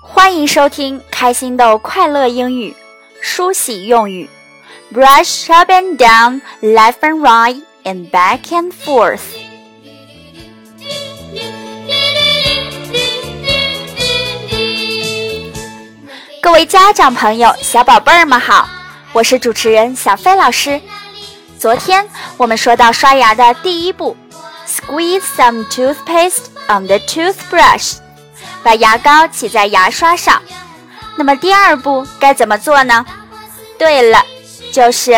欢迎收听开心豆快乐英语梳洗用语，brush up and down, left and right, and back and forth。各位家长朋友、小宝贝儿们好，我是主持人小飞老师。昨天我们说到刷牙的第一步，squeeze some toothpaste on the toothbrush。把牙膏挤在牙刷上，那么第二步该怎么做呢？对了，就是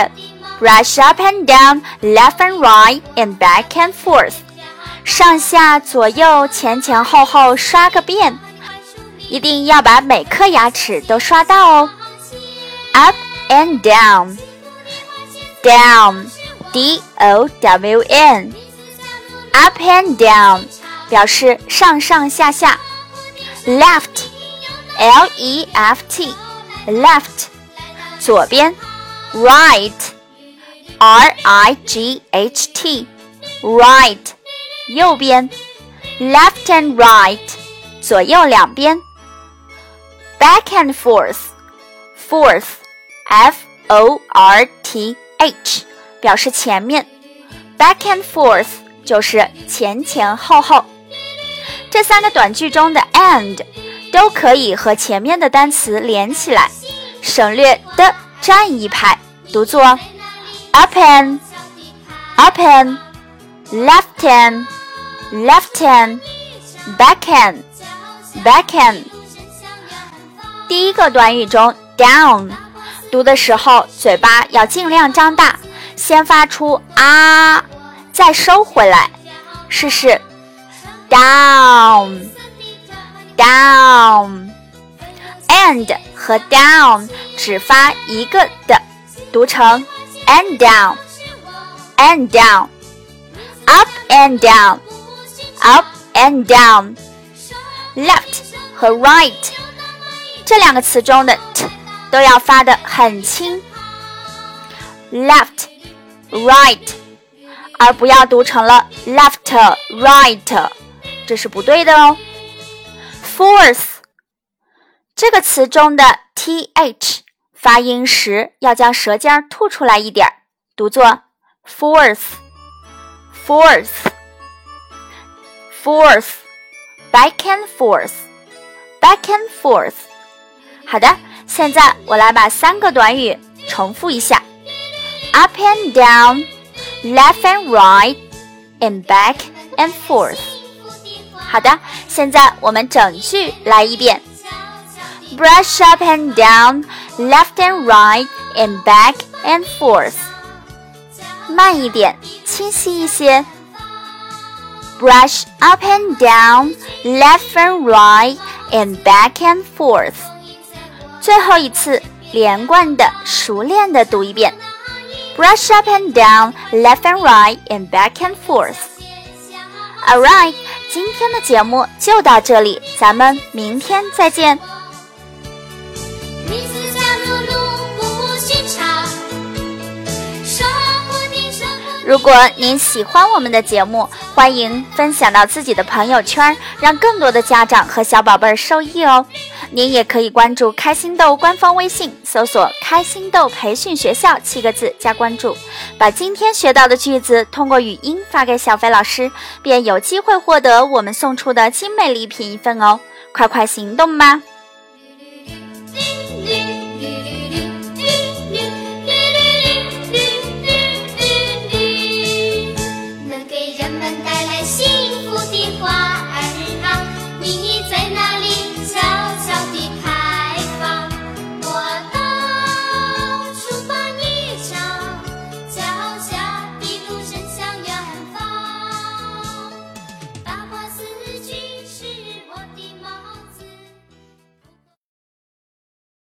brush up and down, left and right, and back and forth，上下左右前前后后刷个遍，一定要把每颗牙齿都刷到哦。Up and down, down, d o w n, up and down 表示上上下下。left, l e f t, left，左边；right, r i g h t, right，右边；left and right，左右两边；back and forth, forth, f o r t h，表示前面；back and forth 就是前前后后。 这三个短句中的 and 都可以和前面的单词连起来，省略的占一排，读作 up and up and left hand, left hand, back hand, back hand。第一个短语中 down 读的时候，嘴巴要尽量张大，先发出啊，再收回来，试试。down down and 和 down 只发一个的，读成 and down and down up and down up and down left 和 right 这两个词中的 t 都要发的很轻，left right 而不要读成了 left right。 这是不对的哦。Fourth 这个词中的 th 发音时要将舌尖吐出来一点，读作 fourth，fourth，fourth，back and forth，back and forth。好的，现在我来把三个短语重复一下：up and down，left and right，and back and forth。 好的，现在我们整句来一遍。Brush up and down, left and right, and back and forth。慢一点，清晰一些。Brush up and down, left and right, and back and forth。最后一次，连贯的、熟练的读一遍。Brush up and down, left and right, and back and forth. All right. 今天的节目就到这里，咱们明天再见。如果您喜欢我们的节目，欢迎分享到自己的朋友圈，让更多的家长和小宝贝儿受益哦。您也可以关注开心豆官方微信，搜索“开心豆培训学校”七个字加关注，把今天学到的句子通过语音发给小飞老师，便有机会获得我们送出的精美礼品一份哦！快快行动吧！